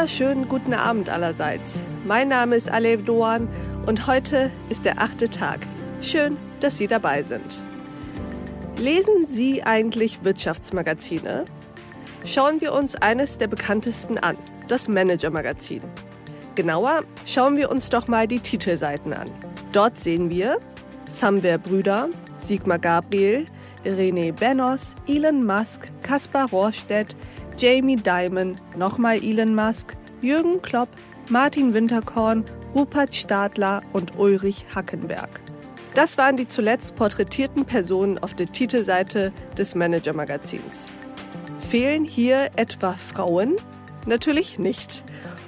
wunderschönen guten Abend allerseits. Mein Name ist Alev Doan und heute ist der achte Tag. Schön, dass Sie dabei sind. Lesen Sie eigentlich Wirtschaftsmagazine? Schauen wir uns eines der bekanntesten an, das Manager-Magazin. Genauer schauen wir uns doch mal die Titelseiten an. Dort sehen wir Samwer Brüder, Sigmar Gabriel, René Benos, Elon Musk, Kaspar Rohrstedt, Jamie Dimon, nochmal Elon Musk, Jürgen Klopp, Martin Winterkorn, Rupert Stadler und Ulrich Hackenberg. Das waren die zuletzt porträtierten Personen auf der Titelseite des Manager-Magazins. Fehlen hier etwa Frauen? Natürlich nicht.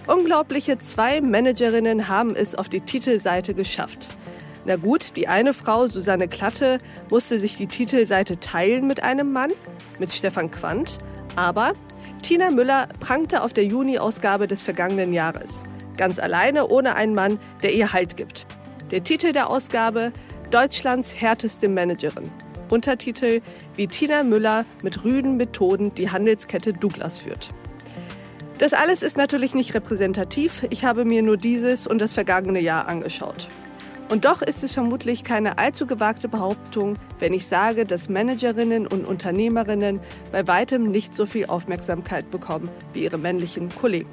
Unglaubliche zwei Managerinnen haben es auf die Titelseite geschafft. Na gut, die eine Frau, Susanne Klatte, musste sich die Titelseite teilen mit einem Mann, mit Stefan Quandt, aber Tina Müller prangte auf der Juni-Ausgabe des vergangenen Jahres. Ganz alleine, ohne einen Mann, der ihr Halt gibt. Der Titel der Ausgabe Deutschlands härteste Managerin. Untertitel Wie Tina Müller mit rüden Methoden die Handelskette Douglas führt. Das alles ist natürlich nicht repräsentativ. Ich habe mir nur dieses und das vergangene Jahr angeschaut. Und doch ist es vermutlich keine allzu gewagte Behauptung, wenn ich sage, dass Managerinnen und Unternehmerinnen bei weitem nicht so viel Aufmerksamkeit bekommen wie ihre männlichen Kollegen.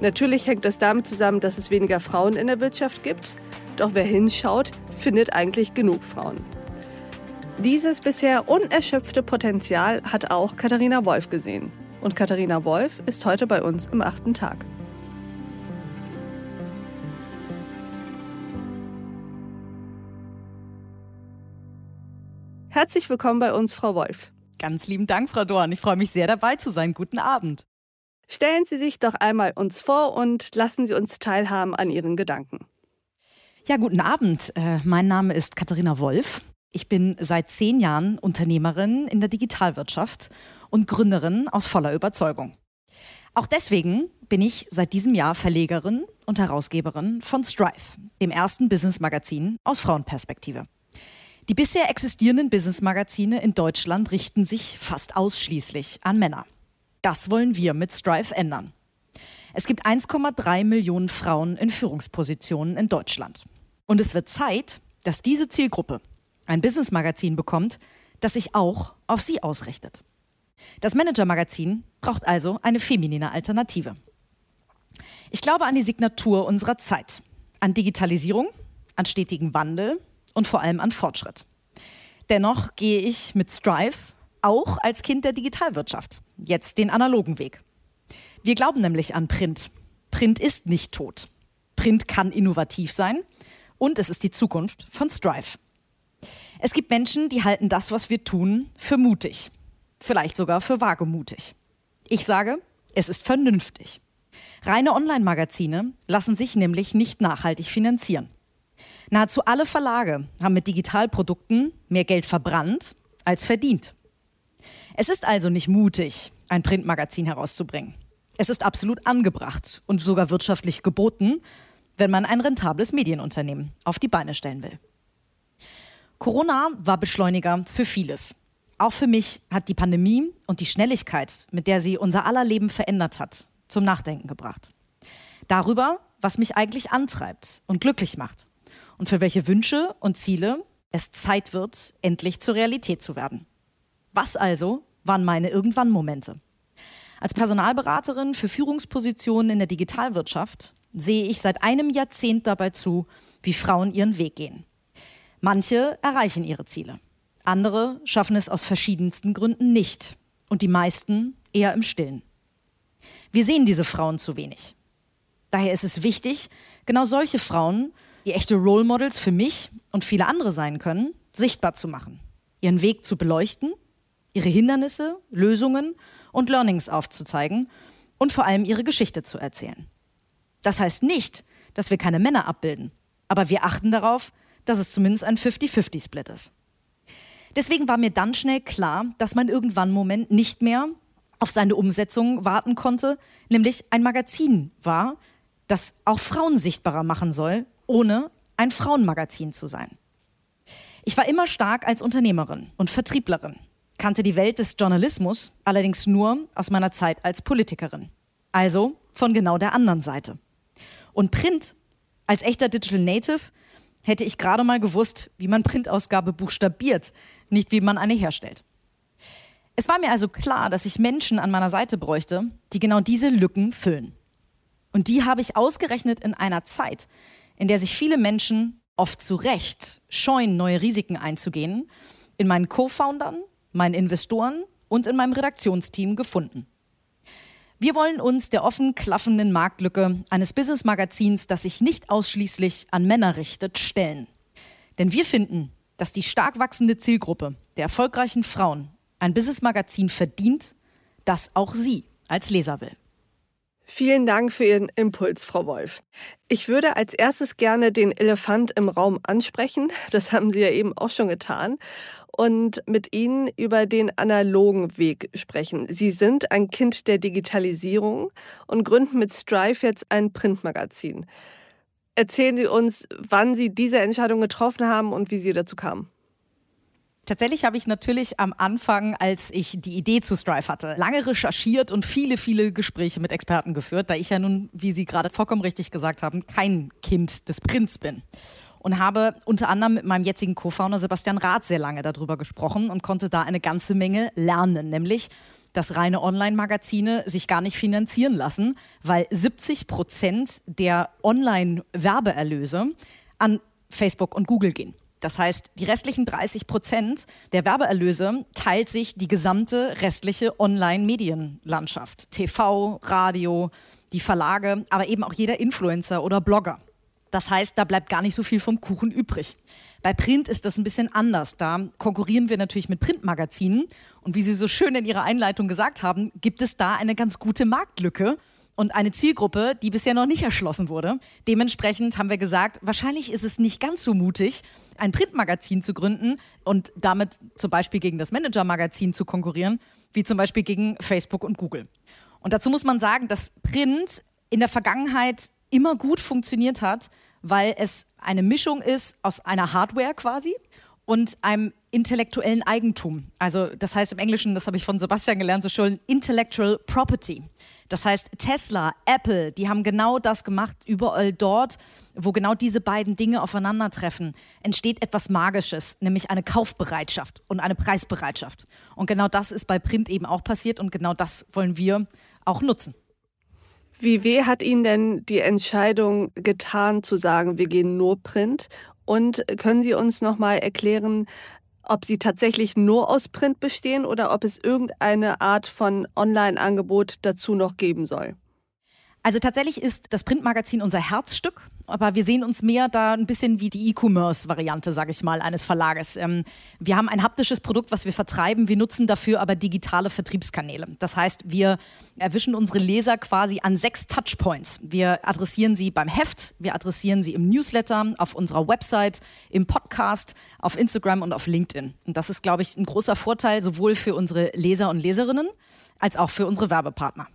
Natürlich hängt das damit zusammen, dass es weniger Frauen in der Wirtschaft gibt. Doch wer hinschaut, findet eigentlich genug Frauen. Dieses bisher unerschöpfte Potenzial hat auch Katharina Wolf gesehen. Und Katharina Wolf ist heute bei uns im achten Tag. Herzlich willkommen bei uns, Frau Wolf. Ganz lieben Dank, Frau Dorn. Ich freue mich sehr dabei zu sein. Guten Abend. Stellen Sie sich doch einmal uns vor und lassen Sie uns teilhaben an Ihren Gedanken. Ja, guten Abend. Äh, mein Name ist Katharina Wolf. Ich bin seit zehn Jahren Unternehmerin in der Digitalwirtschaft und Gründerin aus voller Überzeugung. Auch deswegen bin ich seit diesem Jahr Verlegerin und Herausgeberin von Strive, dem ersten Business-Magazin aus Frauenperspektive. Die bisher existierenden Business-Magazine in Deutschland richten sich fast ausschließlich an Männer. Das wollen wir mit Strive ändern. Es gibt 1,3 Millionen Frauen in Führungspositionen in Deutschland. Und es wird Zeit, dass diese Zielgruppe ein Business-Magazin bekommt, das sich auch auf sie ausrichtet. Das Manager-Magazin braucht also eine feminine Alternative. Ich glaube an die Signatur unserer Zeit, an Digitalisierung, an stetigen Wandel und vor allem an Fortschritt. Dennoch gehe ich mit Strive auch als Kind der Digitalwirtschaft jetzt den analogen Weg. Wir glauben nämlich an Print. Print ist nicht tot. Print kann innovativ sein und es ist die Zukunft von Strive. Es gibt Menschen, die halten das, was wir tun, für mutig. Vielleicht sogar für wagemutig. Ich sage, es ist vernünftig. Reine Online-Magazine lassen sich nämlich nicht nachhaltig finanzieren. Nahezu alle Verlage haben mit Digitalprodukten mehr Geld verbrannt als verdient. Es ist also nicht mutig, ein Printmagazin herauszubringen. Es ist absolut angebracht und sogar wirtschaftlich geboten, wenn man ein rentables Medienunternehmen auf die Beine stellen will. Corona war Beschleuniger für vieles. Auch für mich hat die Pandemie und die Schnelligkeit, mit der sie unser aller Leben verändert hat, zum Nachdenken gebracht. Darüber, was mich eigentlich antreibt und glücklich macht und für welche Wünsche und Ziele es Zeit wird, endlich zur Realität zu werden. Was also waren meine Irgendwann-Momente? Als Personalberaterin für Führungspositionen in der Digitalwirtschaft sehe ich seit einem Jahrzehnt dabei zu, wie Frauen ihren Weg gehen. Manche erreichen ihre Ziele, andere schaffen es aus verschiedensten Gründen nicht und die meisten eher im Stillen. Wir sehen diese Frauen zu wenig. Daher ist es wichtig, genau solche Frauen die echte Role Models für mich und viele andere sein können, sichtbar zu machen, ihren Weg zu beleuchten, ihre Hindernisse, Lösungen und Learnings aufzuzeigen und vor allem ihre Geschichte zu erzählen. Das heißt nicht, dass wir keine Männer abbilden, aber wir achten darauf, dass es zumindest ein 50-50-Split ist. Deswegen war mir dann schnell klar, dass man irgendwann einen Moment nicht mehr auf seine Umsetzung warten konnte, nämlich ein Magazin war, das auch Frauen sichtbarer machen soll ohne ein Frauenmagazin zu sein. Ich war immer stark als Unternehmerin und Vertrieblerin, kannte die Welt des Journalismus allerdings nur aus meiner Zeit als Politikerin. Also von genau der anderen Seite. Und Print, als echter Digital Native, hätte ich gerade mal gewusst, wie man Printausgabe buchstabiert, nicht wie man eine herstellt. Es war mir also klar, dass ich Menschen an meiner Seite bräuchte, die genau diese Lücken füllen. Und die habe ich ausgerechnet in einer Zeit, in der sich viele Menschen oft zu Recht scheuen, neue Risiken einzugehen, in meinen Co-Foundern, meinen Investoren und in meinem Redaktionsteam gefunden. Wir wollen uns der offen klaffenden Marktlücke eines Business-Magazins, das sich nicht ausschließlich an Männer richtet, stellen. Denn wir finden, dass die stark wachsende Zielgruppe der erfolgreichen Frauen ein Business-Magazin verdient, das auch sie als Leser will. Vielen Dank für Ihren Impuls, Frau Wolf. Ich würde als erstes gerne den Elefant im Raum ansprechen. Das haben Sie ja eben auch schon getan. Und mit Ihnen über den analogen Weg sprechen. Sie sind ein Kind der Digitalisierung und gründen mit Strive jetzt ein Printmagazin. Erzählen Sie uns, wann Sie diese Entscheidung getroffen haben und wie Sie dazu kamen. Tatsächlich habe ich natürlich am Anfang, als ich die Idee zu Strive hatte, lange recherchiert und viele, viele Gespräche mit Experten geführt, da ich ja nun, wie Sie gerade vollkommen richtig gesagt haben, kein Kind des Prinz bin. Und habe unter anderem mit meinem jetzigen Co-Founder Sebastian Rath sehr lange darüber gesprochen und konnte da eine ganze Menge lernen, nämlich dass reine Online-Magazine sich gar nicht finanzieren lassen, weil 70 Prozent der Online-Werbeerlöse an Facebook und Google gehen. Das heißt, die restlichen 30 Prozent der Werbeerlöse teilt sich die gesamte restliche Online-Medienlandschaft. TV, Radio, die Verlage, aber eben auch jeder Influencer oder Blogger. Das heißt, da bleibt gar nicht so viel vom Kuchen übrig. Bei Print ist das ein bisschen anders. Da konkurrieren wir natürlich mit Printmagazinen. Und wie Sie so schön in Ihrer Einleitung gesagt haben, gibt es da eine ganz gute Marktlücke und eine Zielgruppe, die bisher noch nicht erschlossen wurde. Dementsprechend haben wir gesagt, wahrscheinlich ist es nicht ganz so mutig, ein Printmagazin zu gründen und damit zum Beispiel gegen das Manager-Magazin zu konkurrieren, wie zum Beispiel gegen Facebook und Google. Und dazu muss man sagen, dass Print in der Vergangenheit immer gut funktioniert hat, weil es eine Mischung ist aus einer Hardware quasi und einem intellektuellen Eigentum. Also das heißt im Englischen, das habe ich von Sebastian gelernt, so schön Intellectual Property. Das heißt, Tesla, Apple, die haben genau das gemacht. Überall dort, wo genau diese beiden Dinge aufeinandertreffen, entsteht etwas Magisches, nämlich eine Kaufbereitschaft und eine Preisbereitschaft. Und genau das ist bei Print eben auch passiert und genau das wollen wir auch nutzen. Wie weh hat Ihnen denn die Entscheidung getan, zu sagen, wir gehen nur Print? Und können Sie uns noch mal erklären, ob sie tatsächlich nur aus Print bestehen oder ob es irgendeine Art von Online-Angebot dazu noch geben soll. Also tatsächlich ist das Printmagazin unser Herzstück, aber wir sehen uns mehr da ein bisschen wie die E-Commerce-Variante, sage ich mal, eines Verlages. Ähm, wir haben ein haptisches Produkt, was wir vertreiben, wir nutzen dafür aber digitale Vertriebskanäle. Das heißt, wir erwischen unsere Leser quasi an sechs Touchpoints. Wir adressieren sie beim Heft, wir adressieren sie im Newsletter, auf unserer Website, im Podcast, auf Instagram und auf LinkedIn. Und das ist, glaube ich, ein großer Vorteil sowohl für unsere Leser und Leserinnen als auch für unsere Werbepartner.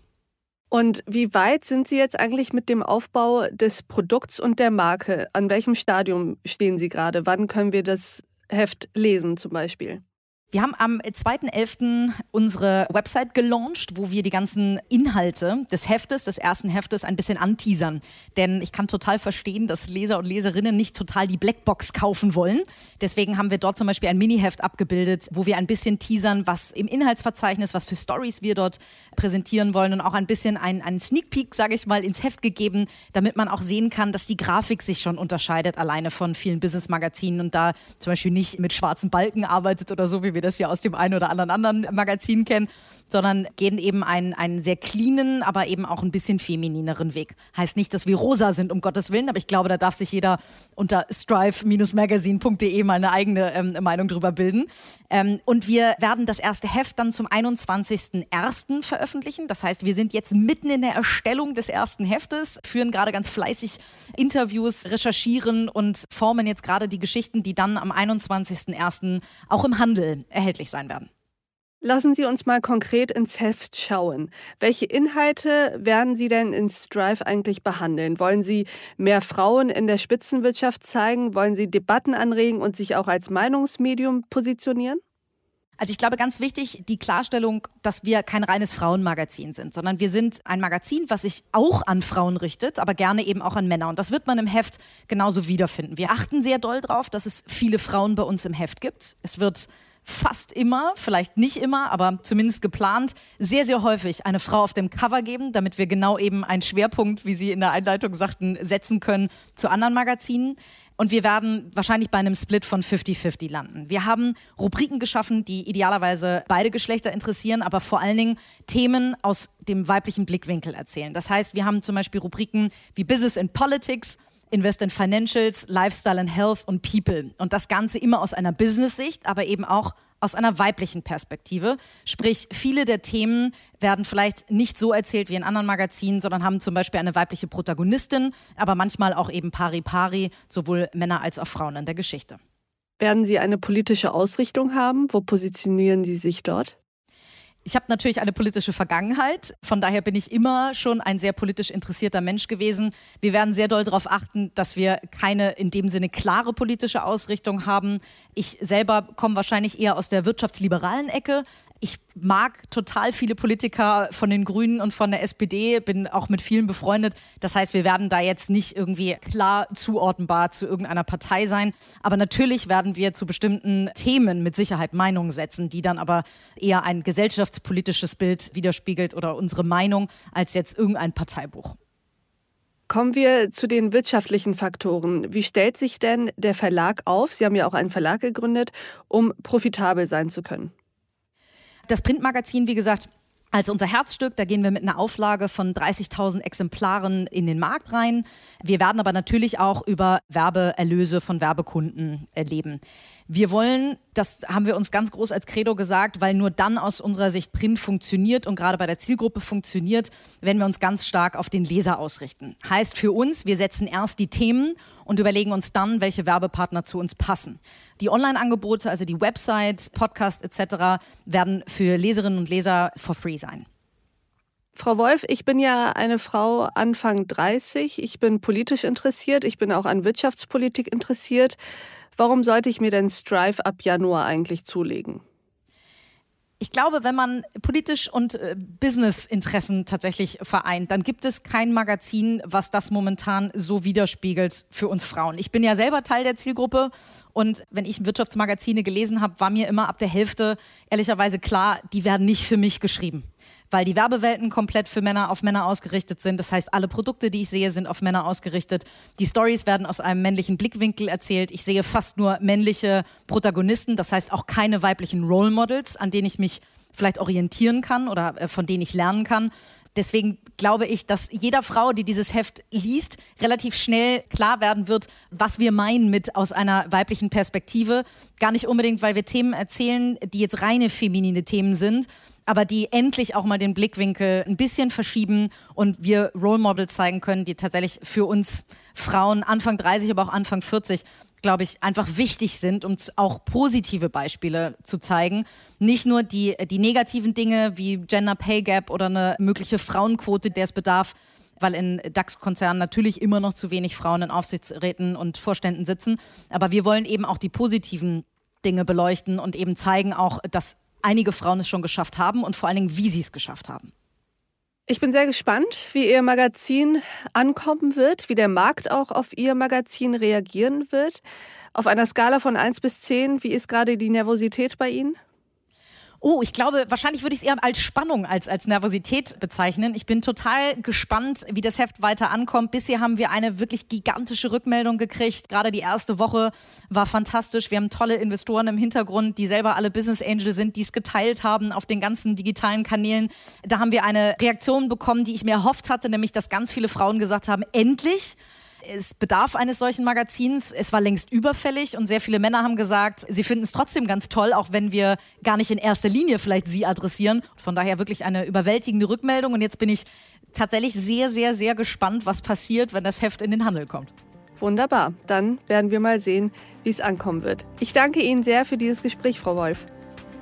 Und wie weit sind Sie jetzt eigentlich mit dem Aufbau des Produkts und der Marke? An welchem Stadium stehen Sie gerade? Wann können wir das Heft lesen zum Beispiel? Wir haben am 2.11. unsere Website gelauncht, wo wir die ganzen Inhalte des Heftes, des ersten Heftes, ein bisschen anteasern. Denn ich kann total verstehen, dass Leser und Leserinnen nicht total die Blackbox kaufen wollen. Deswegen haben wir dort zum Beispiel ein Mini-Heft abgebildet, wo wir ein bisschen teasern, was im Inhaltsverzeichnis, was für Stories wir dort präsentieren wollen und auch ein bisschen einen, einen Sneak Peek, sage ich mal, ins Heft gegeben, damit man auch sehen kann, dass die Grafik sich schon unterscheidet, alleine von vielen Business-Magazinen und da zum Beispiel nicht mit schwarzen Balken arbeitet oder so, wie wir wir das ja aus dem einen oder anderen anderen Magazin kennen, sondern gehen eben einen, einen sehr cleanen, aber eben auch ein bisschen feminineren Weg. Heißt nicht, dass wir rosa sind, um Gottes Willen, aber ich glaube, da darf sich jeder unter strive-magazine.de mal eine eigene ähm, Meinung drüber bilden. Ähm, und wir werden das erste Heft dann zum 21.01. veröffentlichen. Das heißt, wir sind jetzt mitten in der Erstellung des ersten Heftes, führen gerade ganz fleißig Interviews, recherchieren und formen jetzt gerade die Geschichten, die dann am 21.01. auch im Handel erhältlich sein werden. Lassen Sie uns mal konkret ins Heft schauen. Welche Inhalte werden Sie denn in Strive eigentlich behandeln? Wollen Sie mehr Frauen in der Spitzenwirtschaft zeigen? Wollen Sie Debatten anregen und sich auch als Meinungsmedium positionieren? Also ich glaube ganz wichtig die Klarstellung, dass wir kein reines Frauenmagazin sind, sondern wir sind ein Magazin, was sich auch an Frauen richtet, aber gerne eben auch an Männer. Und das wird man im Heft genauso wiederfinden. Wir achten sehr doll darauf, dass es viele Frauen bei uns im Heft gibt. Es wird fast immer, vielleicht nicht immer, aber zumindest geplant, sehr, sehr häufig eine Frau auf dem Cover geben, damit wir genau eben einen Schwerpunkt, wie Sie in der Einleitung sagten, setzen können zu anderen Magazinen. Und wir werden wahrscheinlich bei einem Split von 50-50 landen. Wir haben Rubriken geschaffen, die idealerweise beide Geschlechter interessieren, aber vor allen Dingen Themen aus dem weiblichen Blickwinkel erzählen. Das heißt, wir haben zum Beispiel Rubriken wie Business and Politics, Invest in Financials, Lifestyle and Health und People. Und das Ganze immer aus einer Business-Sicht, aber eben auch aus einer weiblichen Perspektive. Sprich, viele der Themen werden vielleicht nicht so erzählt wie in anderen Magazinen, sondern haben zum Beispiel eine weibliche Protagonistin, aber manchmal auch eben pari pari, sowohl Männer als auch Frauen in der Geschichte. Werden Sie eine politische Ausrichtung haben? Wo positionieren Sie sich dort? Ich habe natürlich eine politische Vergangenheit. Von daher bin ich immer schon ein sehr politisch interessierter Mensch gewesen. Wir werden sehr doll darauf achten, dass wir keine in dem Sinne klare politische Ausrichtung haben. Ich selber komme wahrscheinlich eher aus der wirtschaftsliberalen Ecke. Ich mag total viele Politiker von den Grünen und von der SPD, bin auch mit vielen befreundet. Das heißt, wir werden da jetzt nicht irgendwie klar zuordnenbar zu irgendeiner Partei sein. Aber natürlich werden wir zu bestimmten Themen mit Sicherheit Meinungen setzen, die dann aber eher ein gesellschaftspolitisches Bild widerspiegelt oder unsere Meinung als jetzt irgendein Parteibuch. Kommen wir zu den wirtschaftlichen Faktoren. Wie stellt sich denn der Verlag auf? Sie haben ja auch einen Verlag gegründet, um profitabel sein zu können. Das Printmagazin, wie gesagt, als unser Herzstück, da gehen wir mit einer Auflage von 30.000 Exemplaren in den Markt rein. Wir werden aber natürlich auch über Werbeerlöse von Werbekunden erleben. Wir wollen, das haben wir uns ganz groß als Credo gesagt, weil nur dann aus unserer Sicht Print funktioniert und gerade bei der Zielgruppe funktioniert, wenn wir uns ganz stark auf den Leser ausrichten. Heißt für uns, wir setzen erst die Themen und überlegen uns dann, welche Werbepartner zu uns passen. Die Online-Angebote, also die Website, Podcast etc., werden für Leserinnen und Leser for free sein. Frau Wolf, ich bin ja eine Frau Anfang 30. Ich bin politisch interessiert. Ich bin auch an Wirtschaftspolitik interessiert. Warum sollte ich mir denn Strive ab Januar eigentlich zulegen? Ich glaube, wenn man politisch und äh, Business-Interessen tatsächlich vereint, dann gibt es kein Magazin, was das momentan so widerspiegelt für uns Frauen. Ich bin ja selber Teil der Zielgruppe und wenn ich Wirtschaftsmagazine gelesen habe, war mir immer ab der Hälfte ehrlicherweise klar, die werden nicht für mich geschrieben weil die Werbewelten komplett für Männer auf Männer ausgerichtet sind. Das heißt, alle Produkte, die ich sehe, sind auf Männer ausgerichtet. Die Stories werden aus einem männlichen Blickwinkel erzählt. Ich sehe fast nur männliche Protagonisten, das heißt auch keine weiblichen Role Models, an denen ich mich vielleicht orientieren kann oder äh, von denen ich lernen kann. Deswegen glaube ich, dass jeder Frau, die dieses Heft liest, relativ schnell klar werden wird, was wir meinen mit aus einer weiblichen Perspektive. Gar nicht unbedingt, weil wir Themen erzählen, die jetzt reine feminine Themen sind, aber die endlich auch mal den Blickwinkel ein bisschen verschieben und wir Role Models zeigen können, die tatsächlich für uns Frauen Anfang 30, aber auch Anfang 40 glaube ich, einfach wichtig sind, um auch positive Beispiele zu zeigen. Nicht nur die, die negativen Dinge wie Gender Pay Gap oder eine mögliche Frauenquote, der es bedarf, weil in DAX-Konzernen natürlich immer noch zu wenig Frauen in Aufsichtsräten und Vorständen sitzen. Aber wir wollen eben auch die positiven Dinge beleuchten und eben zeigen auch, dass einige Frauen es schon geschafft haben und vor allen Dingen, wie sie es geschafft haben. Ich bin sehr gespannt, wie Ihr Magazin ankommen wird, wie der Markt auch auf Ihr Magazin reagieren wird. Auf einer Skala von 1 bis 10, wie ist gerade die Nervosität bei Ihnen? Oh, ich glaube, wahrscheinlich würde ich es eher als Spannung als als Nervosität bezeichnen. Ich bin total gespannt, wie das Heft weiter ankommt. Bisher haben wir eine wirklich gigantische Rückmeldung gekriegt. Gerade die erste Woche war fantastisch. Wir haben tolle Investoren im Hintergrund, die selber alle Business Angel sind, die es geteilt haben auf den ganzen digitalen Kanälen. Da haben wir eine Reaktion bekommen, die ich mir erhofft hatte, nämlich dass ganz viele Frauen gesagt haben, endlich es bedarf eines solchen Magazins. Es war längst überfällig und sehr viele Männer haben gesagt, sie finden es trotzdem ganz toll, auch wenn wir gar nicht in erster Linie vielleicht sie adressieren. Von daher wirklich eine überwältigende Rückmeldung. Und jetzt bin ich tatsächlich sehr, sehr, sehr gespannt, was passiert, wenn das Heft in den Handel kommt. Wunderbar. Dann werden wir mal sehen, wie es ankommen wird. Ich danke Ihnen sehr für dieses Gespräch, Frau Wolf.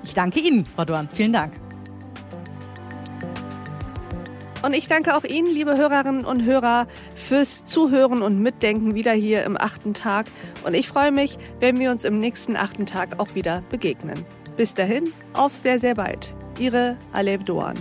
Ich danke Ihnen, Frau Dorn. Vielen Dank. Und ich danke auch Ihnen, liebe Hörerinnen und Hörer, fürs Zuhören und Mitdenken wieder hier im achten Tag. Und ich freue mich, wenn wir uns im nächsten achten Tag auch wieder begegnen. Bis dahin, auf sehr, sehr bald. Ihre Alev Doan.